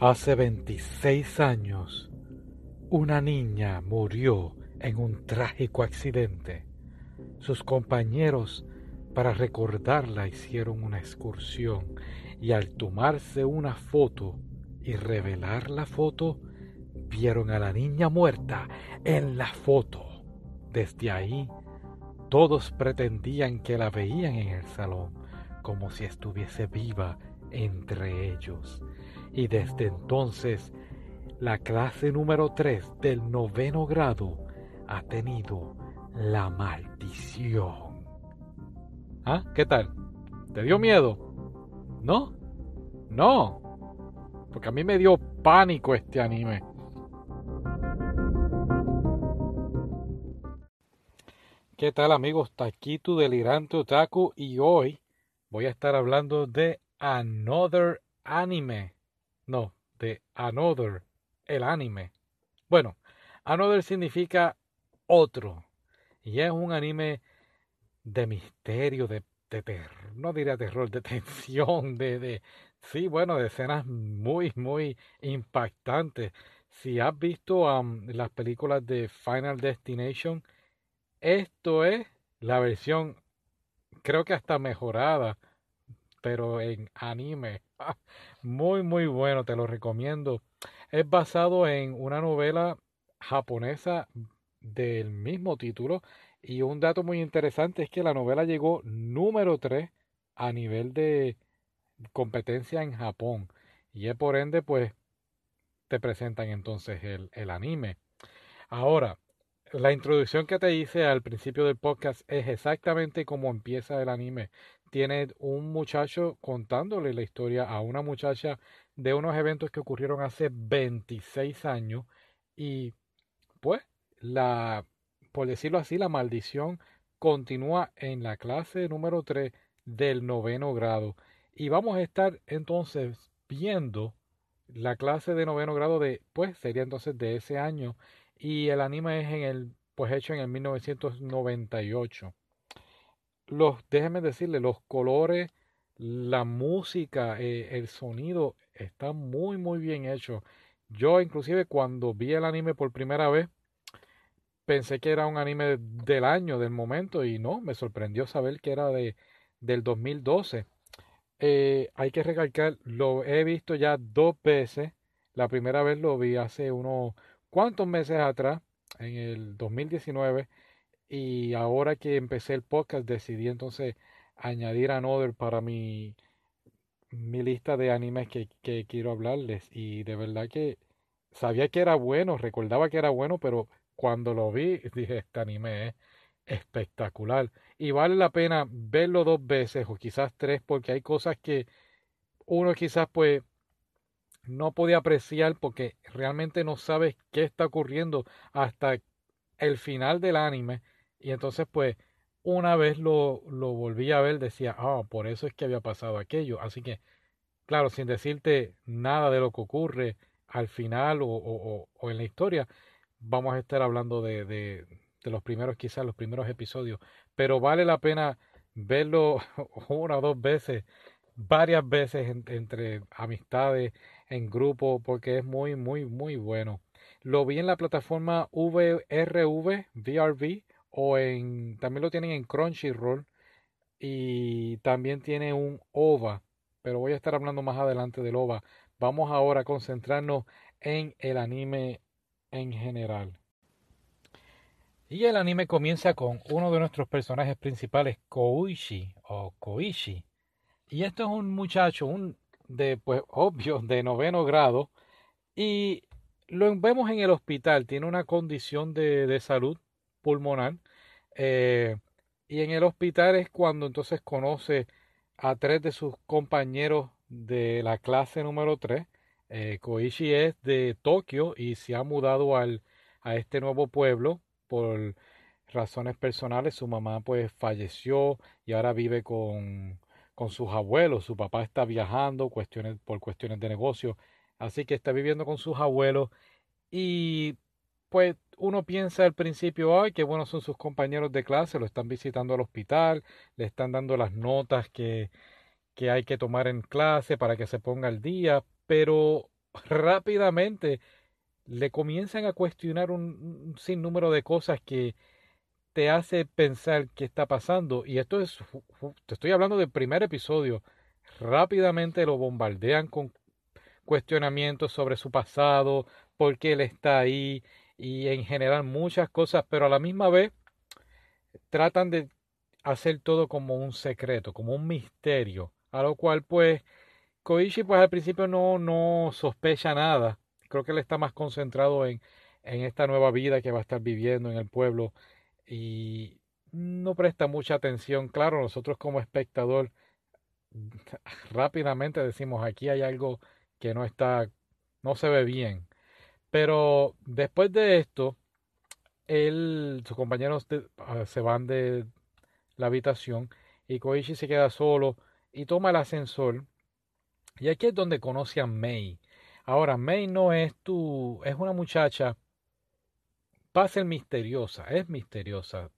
Hace 26 años, una niña murió en un trágico accidente. Sus compañeros, para recordarla, hicieron una excursión y al tomarse una foto y revelar la foto, vieron a la niña muerta en la foto. Desde ahí, todos pretendían que la veían en el salón, como si estuviese viva entre ellos. Y desde entonces, la clase número 3 del noveno grado ha tenido la maldición. ¿Ah? ¿Qué tal? ¿Te dio miedo? ¿No? No. Porque a mí me dio pánico este anime. ¿Qué tal amigos? Aquí tu delirante otaku y hoy voy a estar hablando de Another Anime. No, de Another, el anime. Bueno, Another significa otro. Y es un anime de misterio, de, terror, no diría terror, de tensión, de, de, sí, bueno, de escenas muy, muy impactantes. Si has visto las películas de Final Destination, esto es la versión, creo que hasta mejorada, pero en anime. Muy, muy bueno, te lo recomiendo. Es basado en una novela japonesa del mismo título. Y un dato muy interesante es que la novela llegó número 3 a nivel de competencia en Japón. Y es por ende, pues, te presentan entonces el, el anime. Ahora, la introducción que te hice al principio del podcast es exactamente como empieza el anime. Tiene un muchacho contándole la historia a una muchacha de unos eventos que ocurrieron hace 26 años y pues la, por decirlo así, la maldición continúa en la clase número 3 del noveno grado. Y vamos a estar entonces viendo la clase de noveno grado de, pues sería entonces de ese año y el anime es en el pues hecho en el 1998. Los déjenme decirle, los colores, la música, eh, el sonido está muy muy bien hecho. Yo inclusive cuando vi el anime por primera vez pensé que era un anime del año, del momento y no, me sorprendió saber que era de del 2012. Eh, hay que recalcar, lo he visto ya dos veces. La primera vez lo vi hace unos cuantos meses atrás, en el 2019, y ahora que empecé el podcast decidí entonces añadir Another para mi, mi lista de animes que, que quiero hablarles. Y de verdad que sabía que era bueno, recordaba que era bueno, pero cuando lo vi dije, este anime es espectacular. Y vale la pena verlo dos veces o quizás tres porque hay cosas que uno quizás pues no podía apreciar porque realmente no sabes qué está ocurriendo hasta el final del anime. Y entonces, pues, una vez lo, lo volví a ver, decía, ah, por eso es que había pasado aquello. Así que, claro, sin decirte nada de lo que ocurre al final o, o, o en la historia, vamos a estar hablando de, de, de los primeros, quizás los primeros episodios. Pero vale la pena verlo una o dos veces, varias veces entre amistades en grupo porque es muy, muy, muy bueno. Lo vi en la plataforma VRV, VRV, o en, también lo tienen en Crunchyroll y también tiene un OVA, pero voy a estar hablando más adelante del OVA. Vamos ahora a concentrarnos en el anime en general. Y el anime comienza con uno de nuestros personajes principales, Koichi o Koichi. Y esto es un muchacho, un de, pues, obvio, de noveno grado. Y lo vemos en el hospital, tiene una condición de, de salud pulmonar. Eh, y en el hospital es cuando entonces conoce a tres de sus compañeros de la clase número 3. Eh, Koichi es de Tokio y se ha mudado al, a este nuevo pueblo por razones personales. Su mamá pues falleció y ahora vive con, con sus abuelos. Su papá está viajando por cuestiones de negocio, así que está viviendo con sus abuelos y pues uno piensa al principio, ay, qué buenos son sus compañeros de clase, lo están visitando al hospital, le están dando las notas que, que hay que tomar en clase para que se ponga al día, pero rápidamente le comienzan a cuestionar un, sinnúmero de cosas que te hace pensar qué está pasando. Y esto es, te estoy hablando del primer episodio. Rápidamente lo bombardean con cuestionamientos sobre su pasado, por qué él está ahí y en general muchas cosas, pero a la misma vez tratan de hacer todo como un secreto, como un misterio, a lo cual pues Koichi pues al principio no, no sospecha nada, creo que él está más concentrado en, en esta nueva vida que va a estar viviendo en el pueblo y no presta mucha atención, claro, nosotros como espectador rápidamente decimos aquí hay algo que no está, no se ve bien. Pero después de esto, él, sus compañeros ah, se van de la habitación y Koichi se queda solo y toma el ascensor. Y aquí es donde conoce a Mei. Ahora, Mei no es tu, es una muchacha, va a ser misteriosa, es misteriosa.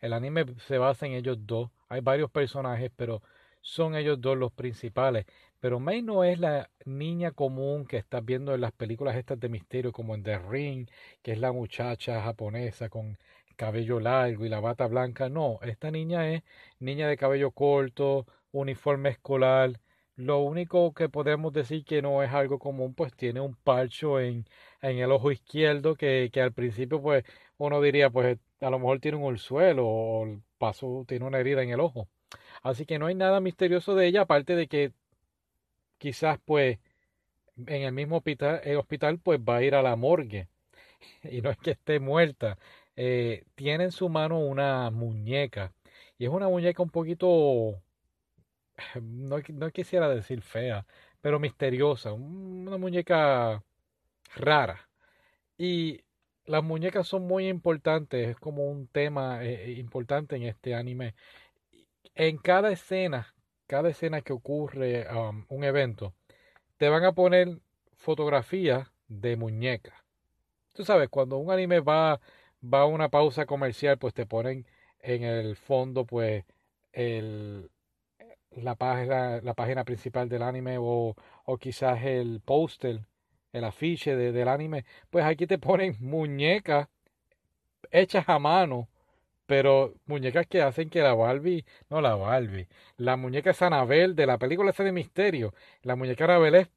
El anime se basa en ellos dos. Hay varios personajes, pero son ellos dos los principales. Pero May no es la niña común que estás viendo en las películas estas de misterio, como en The Ring, que es la muchacha japonesa con cabello largo y la bata blanca. No, esta niña es niña de cabello corto, uniforme escolar. Lo único que podemos decir que no es algo común, pues tiene un parcho en, en el ojo izquierdo que, que al principio pues uno diría pues a lo mejor tiene un ursuelo o pasó, tiene una herida en el ojo. Así que no hay nada misterioso de ella, aparte de que quizás pues en el mismo hospital, el hospital pues va a ir a la morgue. Y no es que esté muerta. Eh, tiene en su mano una muñeca. Y es una muñeca un poquito, no, no quisiera decir fea, pero misteriosa, una muñeca rara. Y las muñecas son muy importantes, es como un tema eh, importante en este anime. En cada escena, cada escena que ocurre um, un evento, te van a poner fotografías de muñecas. Tú sabes, cuando un anime va, va a una pausa comercial, pues te ponen en el fondo, pues, el, la, página, la página principal del anime o, o quizás el póster, el afiche del anime. Pues aquí te ponen muñecas hechas a mano pero muñecas que hacen que la Barbie, no la Barbie, la muñeca Sanabel de la película esa de misterio, la muñeca Anabel es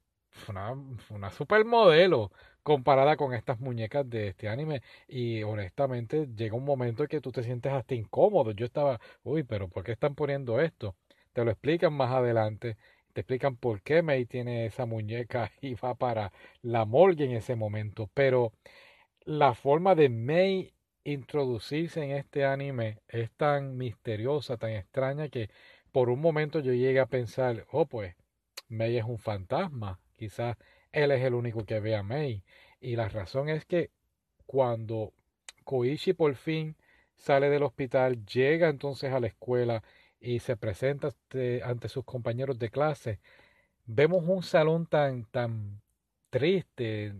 una, una supermodelo comparada con estas muñecas de este anime y honestamente llega un momento en que tú te sientes hasta incómodo. Yo estaba, uy, pero ¿por qué están poniendo esto? Te lo explican más adelante, te explican por qué May tiene esa muñeca y va para la morgue en ese momento, pero la forma de May introducirse en este anime es tan misteriosa, tan extraña que por un momento yo llegué a pensar, oh pues, Mei es un fantasma, quizás él es el único que ve a Mei. Y la razón es que cuando Koichi por fin sale del hospital, llega entonces a la escuela y se presenta ante sus compañeros de clase, vemos un salón tan, tan triste,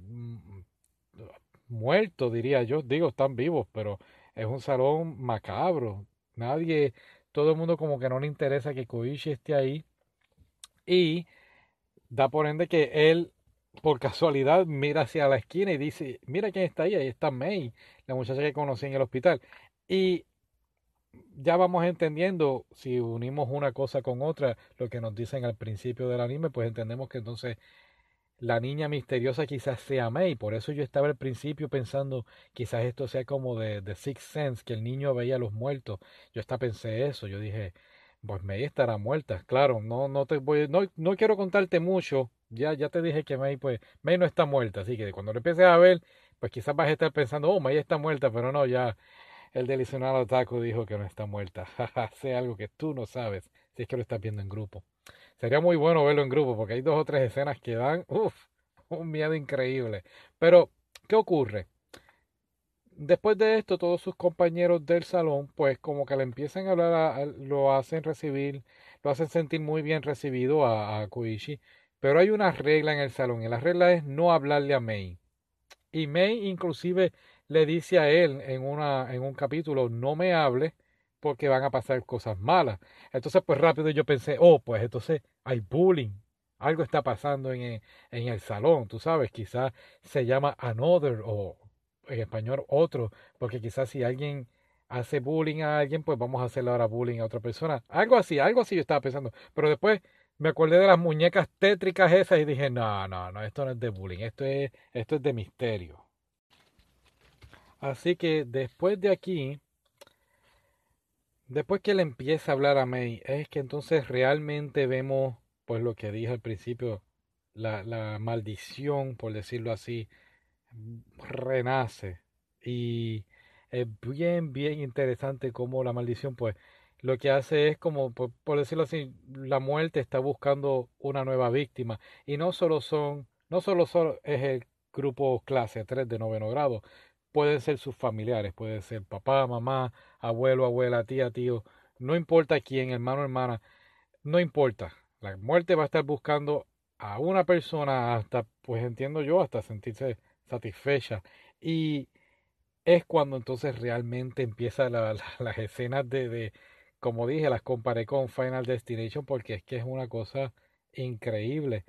mm, muerto, diría yo. Digo, están vivos, pero es un salón macabro. Nadie, todo el mundo como que no le interesa que Koichi esté ahí. Y da por ende que él, por casualidad, mira hacia la esquina y dice, mira quién está ahí, ahí está May, la muchacha que conocí en el hospital. Y ya vamos entendiendo, si unimos una cosa con otra, lo que nos dicen al principio del anime, pues entendemos que entonces la niña misteriosa quizás sea May. Por eso yo estaba al principio pensando, quizás esto sea como de, de Sixth Sense, que el niño veía a los muertos. Yo hasta pensé eso. Yo dije, pues May estará muerta. Claro, no, no te voy, no, no quiero contarte mucho. Ya, ya te dije que May, pues, May no está muerta. Así que cuando lo empieces a ver, pues quizás vas a estar pensando, oh, May está muerta, pero no, ya el delicionado Otaku dijo que no está muerta. sé algo que tú no sabes si es que lo estás viendo en grupo. Sería muy bueno verlo en grupo porque hay dos o tres escenas que dan un miedo increíble. Pero, ¿qué ocurre? Después de esto, todos sus compañeros del salón, pues como que le empiezan a hablar, lo hacen recibir, lo hacen sentir muy bien recibido a, a. Pero hay una regla en el salón y la regla es no hablarle a Mei. Y Mei inclusive le dice a él en, una, en un capítulo, no me hable porque van a pasar cosas malas. Entonces, pues rápido yo pensé, oh, pues entonces hay bullying. algo está pasando en, en el salón, tú sabes, quizás se llama another o en español otro, porque quizás si alguien hace bullying a alguien, pues vamos a hacerle ahora bullying a otra persona. Algo así, algo así yo estaba pensando. Pero después me acordé de las muñecas tétricas esas y dije, no, no, no, esto no es de bullying, esto es, esto es de misterio. Así que después de aquí, después que le empieza a hablar a May, es que entonces realmente vemos, pues lo que dije al principio, la, la maldición, por decirlo así, renace. Y es bien, bien interesante cómo la maldición, pues, lo que hace es como, por, decirlo así, la muerte está buscando una nueva víctima. Y no solo son, no solo, solo es el grupo clase 3 de noveno grado, pueden ser sus familiares, puede ser papá, mamá, abuelo, abuela, tía, tío, no importa quién, hermano, hermana, no importa. La muerte va a estar buscando a una persona hasta, pues entiendo yo, hasta sentirse satisfecha. Y es cuando entonces realmente empieza la, las escenas de, de, como dije, las comparé con Final Destination porque es que es una cosa increíble.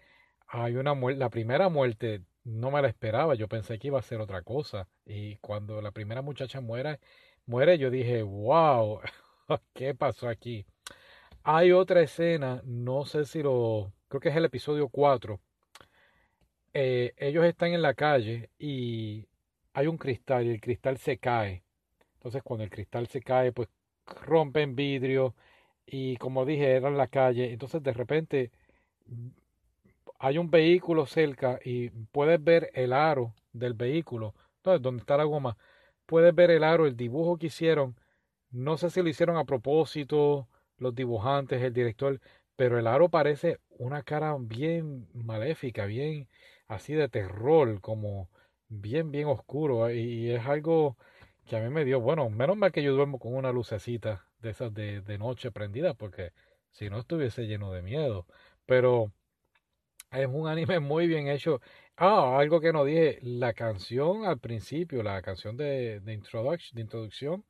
Hay una muerte, la primera muerte no me la esperaba, yo pensé que iba a ser otra cosa. Y cuando la primera muchacha muere, muere, yo dije, wow, ¿qué pasó aquí? Hay otra escena, no sé si lo, creo que es el episodio 4. Eh, ellos están en la calle y hay un cristal y el cristal se cae. Entonces cuando el cristal se cae, pues rompen vidrio y como dije, era en la calle. Entonces de repente hay un vehículo cerca y puedes ver el aro del vehículo, entonces donde está la goma, puedes ver el aro, el dibujo que hicieron. No sé si lo hicieron a propósito los dibujantes, el director, pero el aro parece una cara bien maléfica, bien así de terror, como bien, bien oscuro. Y es algo que a mí me dio, bueno, menos mal que yo duermo con una lucecita de esas de, de noche prendida, porque si no estuviese lleno de miedo. Pero es un anime muy bien hecho. Ah, algo que no dije, la canción al principio, la canción de, de, de introducción,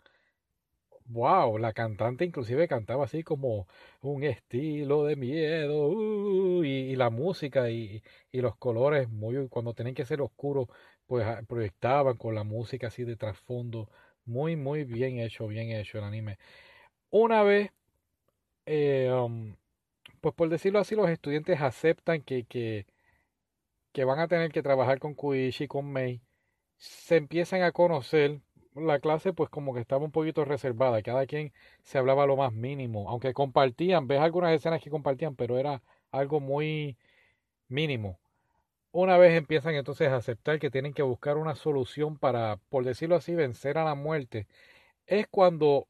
wow, la cantante inclusive cantaba así como un estilo de miedo, uh, y, la música y, y, los colores, muy cuando tenían que ser oscuros, pues ah, proyectaban con la música así de trasfondo, muy, muy bien hecho, bien hecho el anime. Una vez, eh, um, pues por decirlo así, los estudiantes aceptan que, que, que van a tener que trabajar con Kuishi y con Mei. Se empiezan a conocer. La clase pues como que estaba un poquito reservada. Cada quien se hablaba lo más mínimo. Aunque compartían, ves algunas escenas que compartían, pero era algo muy mínimo. Una vez empiezan entonces a aceptar que tienen que buscar una solución para, por decirlo así, vencer a la muerte, es cuando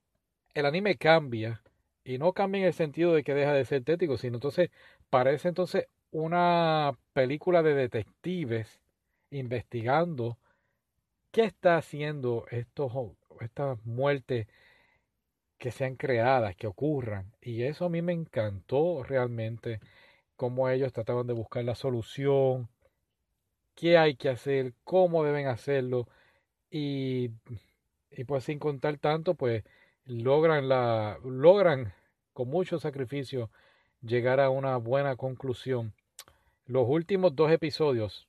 el anime cambia y no cambia en el sentido de que deja de ser tético, sino entonces parece entonces una película de detectives investigando qué está haciendo estos, estas muertes que sean creadas, que ocurran. Y eso a mí me encantó realmente, cómo ellos trataban de buscar la solución, qué hay que hacer, cómo deben hacerlo. Y, y pues sin contar tanto, pues logran la logran con mucho sacrificio llegar a una buena conclusión. Los últimos dos episodios,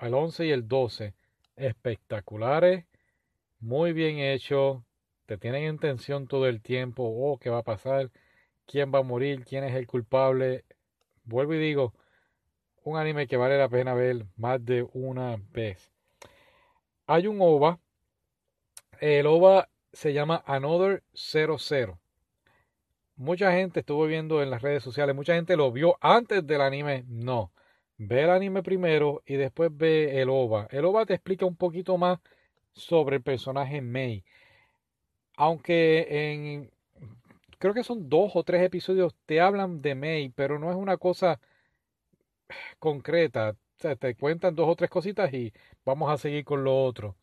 el 11 y el 12, espectaculares, muy bien hechos, te tienen en tensión todo el tiempo, oh, ¿qué va a pasar? ¿Quién va a morir? ¿Quién es el culpable? Vuelvo y digo, un anime que vale la pena ver más de una vez. Hay un OVA, el OVA se llama Another 00. Mucha gente estuvo viendo en las redes sociales, mucha gente lo vio antes del anime. No, ve el anime primero y después ve el OVA. El OVA te explica un poquito más sobre el personaje Mei. Aunque en creo que son dos o tres episodios te hablan de Mei, pero no es una cosa concreta. O te cuentan dos o tres cositas y vamos a seguir con lo otro.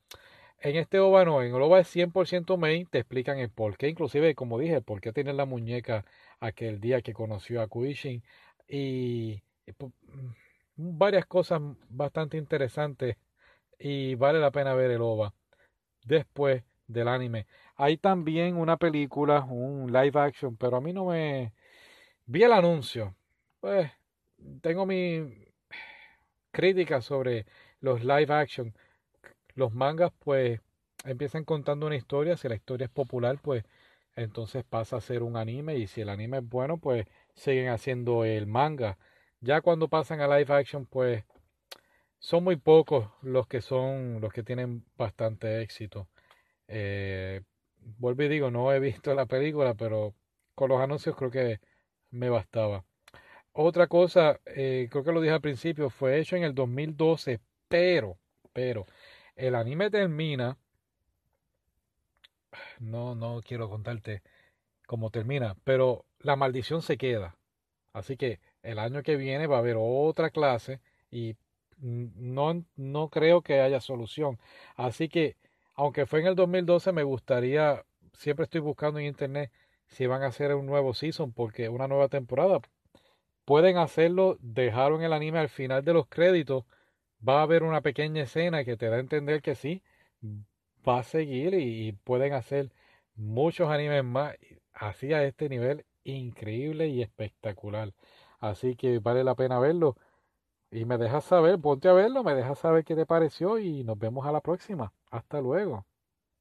En este OVA no, en el OVA es 100% main, te explican el por qué, inclusive como dije, por qué tiene la muñeca aquel día que conoció a Kuishin y, pues, mm, varias cosas bastante interesantes y vale la pena ver el OVA después del anime. Hay también una película, un live action, pero a mí no me... Vi el anuncio, pues tengo mi crítica sobre los live action. Los mangas, pues, empiezan contando una historia. Si la historia es popular, pues, entonces pasa a ser un anime. Y si el anime es bueno, pues, siguen haciendo el manga. Ya cuando pasan a live action, pues, son muy pocos los que son, los que tienen bastante éxito. Eh, vuelvo y digo, no he visto la película, pero con los anuncios creo que me bastaba. Otra cosa, eh, creo que lo dije al principio, fue hecho en el 2012, pero, pero, el anime termina, no, no quiero contarte cómo termina, pero la maldición se queda. Así que el año que viene va a haber otra clase y no, no creo que haya solución. Así que, aunque fue en el 2012, me gustaría, siempre estoy buscando en internet si van a hacer un nuevo season, porque una nueva temporada, pueden hacerlo, dejaron el anime al final de los créditos, va a haber una pequeña escena que te da a entender que sí, va a seguir y, pueden hacer muchos animes más así a este nivel increíble y espectacular. Así que vale la pena verlo. Y me dejas saber, ponte a verlo, me dejas saber qué te pareció y nos vemos a la próxima. Hasta luego.